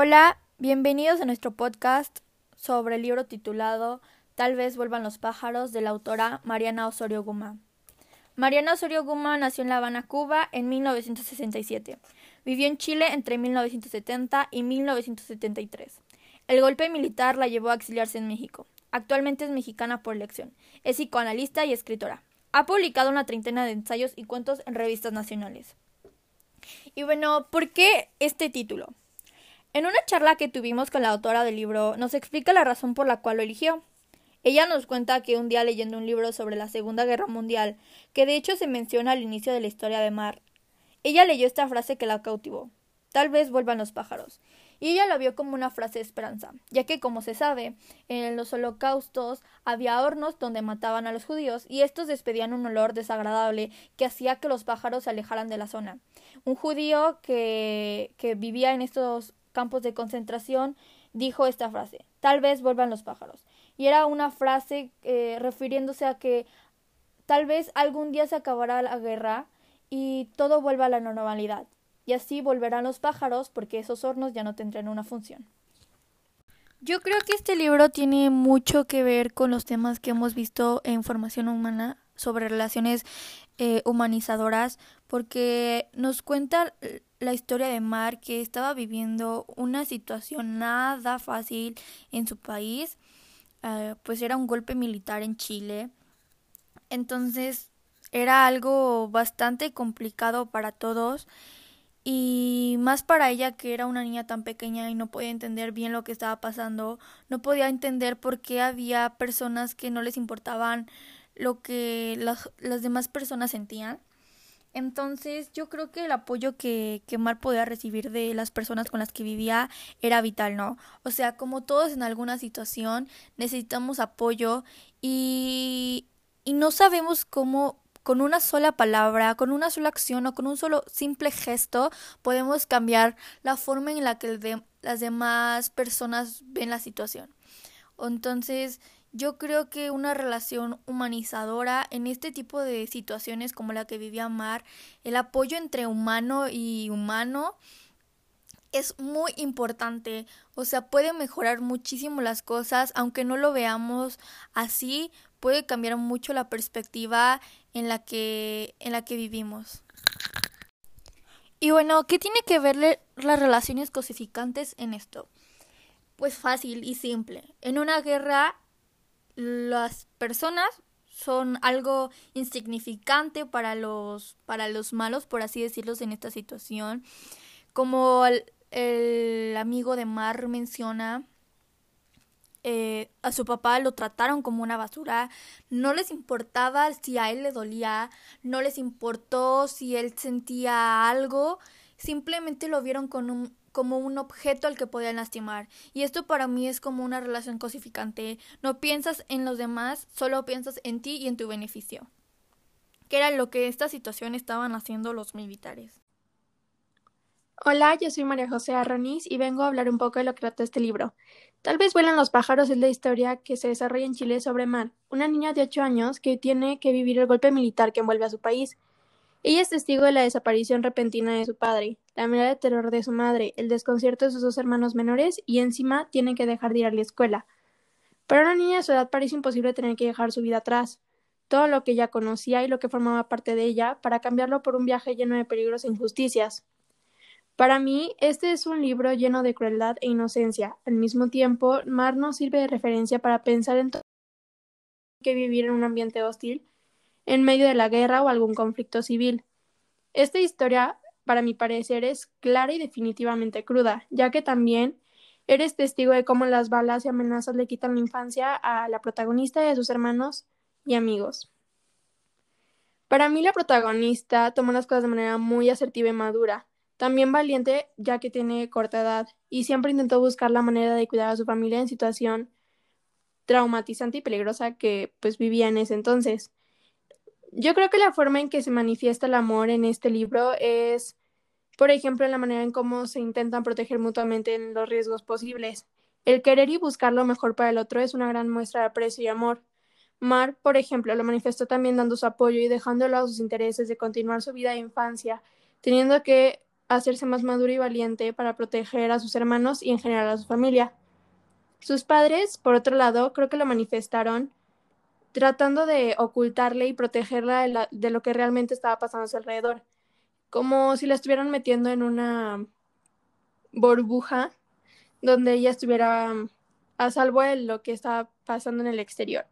Hola, bienvenidos a nuestro podcast sobre el libro titulado Tal vez vuelvan los pájaros de la autora Mariana Osorio Guma. Mariana Osorio Guma nació en La Habana, Cuba, en 1967. Vivió en Chile entre 1970 y 1973. El golpe militar la llevó a exiliarse en México. Actualmente es mexicana por elección. Es psicoanalista y escritora. Ha publicado una treintena de ensayos y cuentos en revistas nacionales. Y bueno, ¿por qué este título? En una charla que tuvimos con la autora del libro, nos explica la razón por la cual lo eligió. Ella nos cuenta que un día leyendo un libro sobre la Segunda Guerra Mundial, que de hecho se menciona al inicio de la historia de Mar, ella leyó esta frase que la cautivó. Tal vez vuelvan los pájaros. Y ella la vio como una frase de esperanza, ya que, como se sabe, en los holocaustos había hornos donde mataban a los judíos y estos despedían un olor desagradable que hacía que los pájaros se alejaran de la zona. Un judío que, que vivía en estos campos de concentración dijo esta frase tal vez vuelvan los pájaros y era una frase eh, refiriéndose a que tal vez algún día se acabará la guerra y todo vuelva a la normalidad y así volverán los pájaros porque esos hornos ya no tendrán una función. Yo creo que este libro tiene mucho que ver con los temas que hemos visto en formación humana sobre relaciones eh, humanizadoras porque nos cuenta la historia de Mar que estaba viviendo una situación nada fácil en su país eh, pues era un golpe militar en Chile entonces era algo bastante complicado para todos y más para ella que era una niña tan pequeña y no podía entender bien lo que estaba pasando, no podía entender por qué había personas que no les importaban lo que las, las demás personas sentían. Entonces yo creo que el apoyo que, que Mar podía recibir de las personas con las que vivía era vital, ¿no? O sea, como todos en alguna situación necesitamos apoyo y, y no sabemos cómo con una sola palabra, con una sola acción o con un solo simple gesto podemos cambiar la forma en la que las demás personas ven la situación. Entonces, yo creo que una relación humanizadora en este tipo de situaciones como la que vivía Mar, el apoyo entre humano y humano es muy importante, o sea, puede mejorar muchísimo las cosas, aunque no lo veamos así, puede cambiar mucho la perspectiva en la que, en la que vivimos. Y bueno, ¿qué tiene que ver las relaciones cosificantes en esto? Pues fácil y simple. En una guerra, las personas son algo insignificante para los, para los malos, por así decirlo, en esta situación. Como el amigo de Mar menciona, eh, a su papá lo trataron como una basura, no les importaba si a él le dolía, no les importó si él sentía algo, simplemente lo vieron con un, como un objeto al que podían lastimar. Y esto para mí es como una relación cosificante. No piensas en los demás, solo piensas en ti y en tu beneficio. Que era lo que esta situación estaban haciendo los militares. Hola, yo soy María José Arroniz y vengo a hablar un poco de lo que trata este libro. Tal vez vuelan los pájaros es la historia que se desarrolla en Chile sobre Mar, una niña de ocho años que tiene que vivir el golpe militar que envuelve a su país. Ella es testigo de la desaparición repentina de su padre, la mirada de terror de su madre, el desconcierto de sus dos hermanos menores y encima tiene que dejar de ir a la escuela. Para una niña de su edad parece imposible tener que dejar su vida atrás, todo lo que ella conocía y lo que formaba parte de ella, para cambiarlo por un viaje lleno de peligros e injusticias. Para mí, este es un libro lleno de crueldad e inocencia. Al mismo tiempo, Mar nos sirve de referencia para pensar en todo que vivir en un ambiente hostil, en medio de la guerra o algún conflicto civil. Esta historia, para mi parecer, es clara y definitivamente cruda, ya que también eres testigo de cómo las balas y amenazas le quitan la infancia a la protagonista y a sus hermanos y amigos. Para mí la protagonista toma las cosas de manera muy asertiva y madura, también valiente ya que tiene corta edad y siempre intentó buscar la manera de cuidar a su familia en situación traumatizante y peligrosa que pues vivía en ese entonces. Yo creo que la forma en que se manifiesta el amor en este libro es, por ejemplo, en la manera en cómo se intentan proteger mutuamente en los riesgos posibles. El querer y buscar lo mejor para el otro es una gran muestra de aprecio y amor. Mar, por ejemplo, lo manifestó también dando su apoyo y dejando a sus intereses de continuar su vida de infancia, teniendo que hacerse más maduro y valiente para proteger a sus hermanos y en general a su familia. Sus padres, por otro lado, creo que lo manifestaron tratando de ocultarle y protegerla de, lo que realmente estaba pasando a su alrededor, como si la estuvieran metiendo en una burbuja donde ella estuviera a salvo de lo que estaba pasando en el exterior.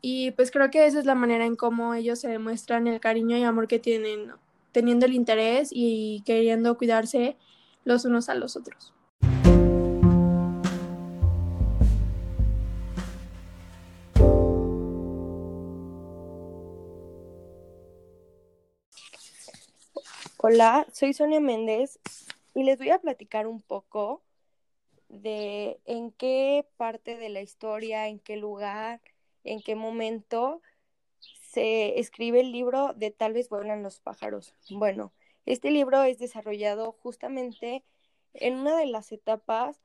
Y pues creo que esa es la manera en cómo ellos se demuestran el cariño y amor que tienen, teniendo el interés y queriendo cuidarse los unos a los otros. Hola, soy Sonia Méndez y les voy a platicar un poco de en qué parte de la historia, en qué lugar, en qué momento se escribe el libro de Tal vez vuelan los pájaros. Bueno, este libro es desarrollado justamente en una de las etapas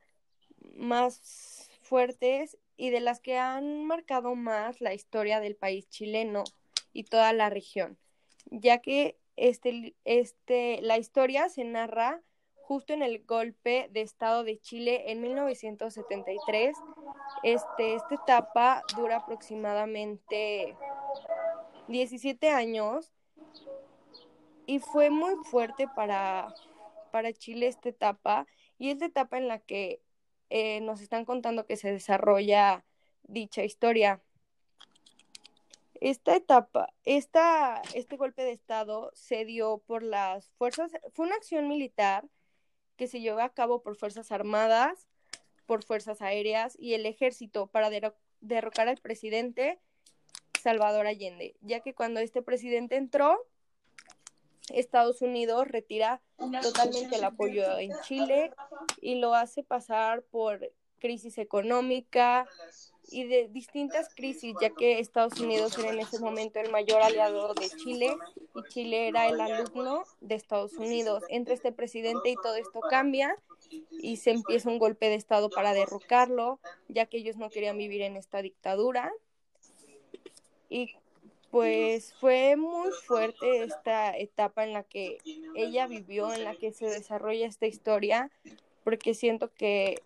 más fuertes y de las que han marcado más la historia del país chileno y toda la región, ya que este, este, la historia se narra justo en el golpe de Estado de Chile en 1973. Este, esta etapa dura aproximadamente 17 años y fue muy fuerte para, para Chile esta etapa y esta etapa en la que eh, nos están contando que se desarrolla dicha historia. Esta etapa, esta, este golpe de Estado se dio por las fuerzas, fue una acción militar que se llevó a cabo por Fuerzas Armadas, por Fuerzas Aéreas y el Ejército para derrocar al presidente Salvador Allende, ya que cuando este presidente entró, Estados Unidos retira totalmente el apoyo en Chile y lo hace pasar por crisis económica, y de distintas crisis, ya que Estados Unidos era en ese momento el mayor aliado de Chile y Chile era el alumno de Estados Unidos. Entre este presidente y todo esto cambia y se empieza un golpe de Estado para derrocarlo, ya que ellos no querían vivir en esta dictadura. Y pues fue muy fuerte esta etapa en la que ella vivió, en la que se desarrolla esta historia, porque siento que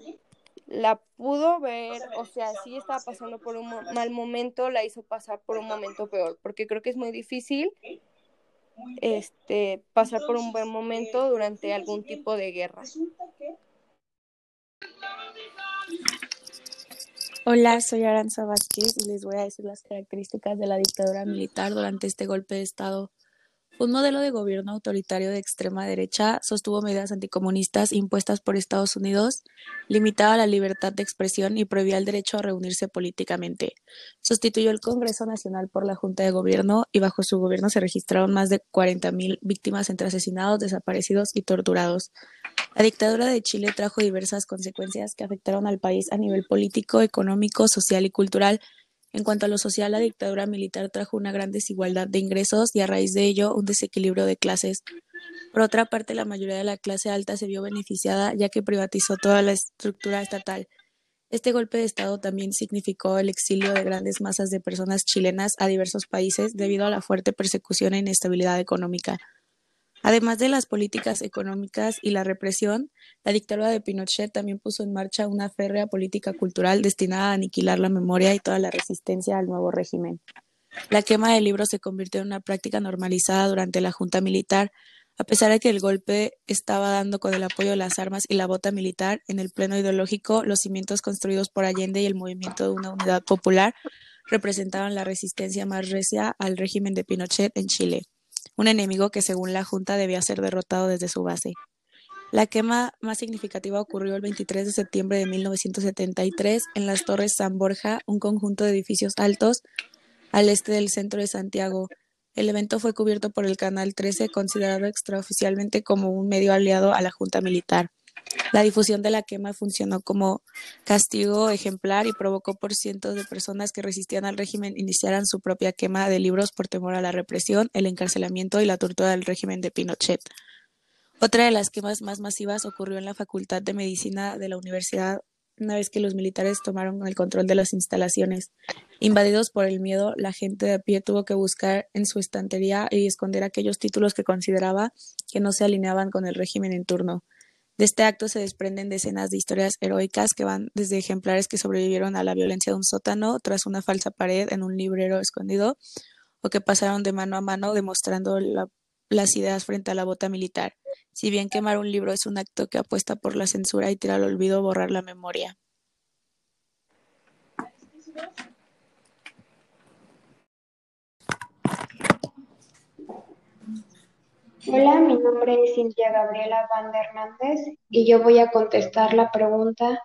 la pudo ver, o sea, sí estaba pasando por un mal momento, la hizo pasar por un momento peor, porque creo que es muy difícil este pasar por un buen momento durante algún tipo de guerra. Hola, soy Aranza Vázquez y les voy a decir las características de la dictadura militar durante este golpe de Estado un modelo de gobierno autoritario de extrema derecha sostuvo medidas anticomunistas impuestas por Estados Unidos, limitaba la libertad de expresión y prohibía el derecho a reunirse políticamente. Sustituyó el Congreso Nacional por la Junta de Gobierno y bajo su gobierno se registraron más de 40.000 víctimas entre asesinados, desaparecidos y torturados. La dictadura de Chile trajo diversas consecuencias que afectaron al país a nivel político, económico, social y cultural, en cuanto a lo social, la dictadura militar trajo una gran desigualdad de ingresos y a raíz de ello un desequilibrio de clases. Por otra parte, la mayoría de la clase alta se vio beneficiada ya que privatizó toda la estructura estatal. Este golpe de Estado también significó el exilio de grandes masas de personas chilenas a diversos países debido a la fuerte persecución e inestabilidad económica. Además de las políticas económicas y la represión, la dictadura de Pinochet también puso en marcha una férrea política cultural destinada a aniquilar la memoria y toda la resistencia al nuevo régimen. La quema de libros se convirtió en una práctica normalizada durante la junta militar, a pesar de que el golpe estaba dando con el apoyo de las armas y la bota militar en el pleno ideológico, los cimientos construidos por Allende y el movimiento de una unidad popular representaban la resistencia más recia al régimen de Pinochet en Chile un enemigo que según la Junta debía ser derrotado desde su base. La quema más significativa ocurrió el 23 de septiembre de 1973 en las Torres San Borja, un conjunto de edificios altos al este del centro de Santiago. El evento fue cubierto por el Canal 13, considerado extraoficialmente como un medio aliado a la Junta Militar. La difusión de la quema funcionó como castigo ejemplar y provocó por cientos de personas que resistían al régimen iniciaran su propia quema de libros por temor a la represión, el encarcelamiento y la tortura del régimen de Pinochet. Otra de las quemas más masivas ocurrió en la Facultad de Medicina de la Universidad una vez que los militares tomaron el control de las instalaciones. Invadidos por el miedo, la gente de a pie tuvo que buscar en su estantería y esconder aquellos títulos que consideraba que no se alineaban con el régimen en turno. De este acto se desprenden decenas de historias heroicas que van desde ejemplares que sobrevivieron a la violencia de un sótano tras una falsa pared en un librero escondido o que pasaron de mano a mano demostrando las ideas frente a la bota militar. Si bien quemar un libro es un acto que apuesta por la censura y tira al olvido borrar la memoria. Hola, mi nombre es Cintia Gabriela Van Hernández y yo voy a contestar la pregunta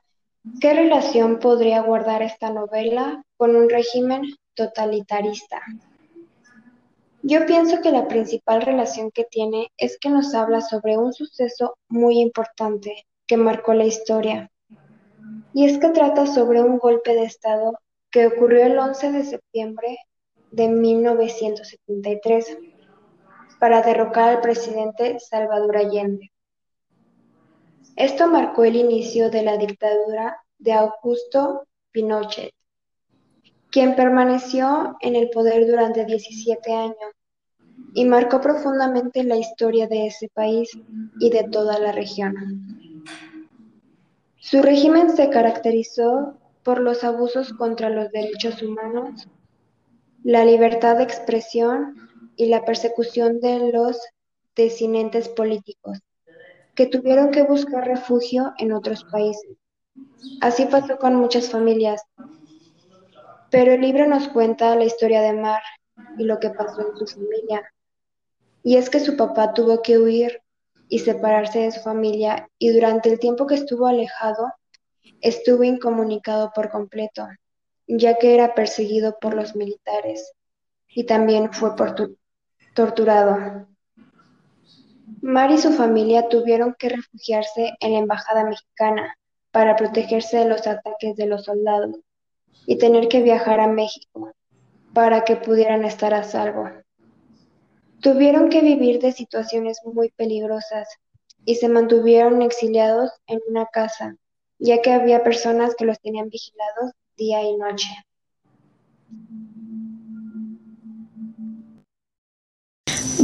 ¿qué relación podría guardar esta novela con un régimen totalitarista? Yo pienso que la principal relación que tiene es que nos habla sobre un suceso muy importante que marcó la historia. Y es que trata sobre un golpe de Estado que ocurrió el 11 de septiembre de 1973 para derrocar al presidente Salvador Allende. Esto marcó el inicio de la dictadura de Augusto Pinochet, quien permaneció en el poder durante 17 años y marcó profundamente la historia de ese país y de toda la región. Su régimen se caracterizó por los abusos contra los derechos humanos, la libertad de expresión y la persecución de los disidentes políticos, que tuvieron que buscar refugio en otros países. Así pasó con muchas familias. Pero el libro nos cuenta la historia de Mar y lo que pasó en su familia. Y es que su papá tuvo que huir y separarse de su familia y durante el tiempo que estuvo alejado, estuvo incomunicado por completo, ya que era perseguido por los militares y también fue por, torturado. Mar y su familia tuvieron que refugiarse en la embajada mexicana para protegerse de los ataques de los soldados y tener que viajar a México para que pudieran estar a salvo. Tuvieron que vivir de situaciones muy peligrosas y se mantuvieron exiliados en una casa, ya que había personas que los tenían vigilados día y noche.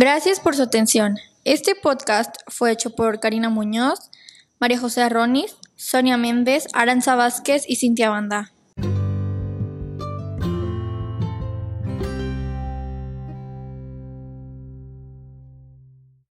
Gracias por su atención. Este podcast fue hecho por Karina Muñoz, María José Arronis, Sonia Méndez, Aranza Vázquez y Cintia Banda.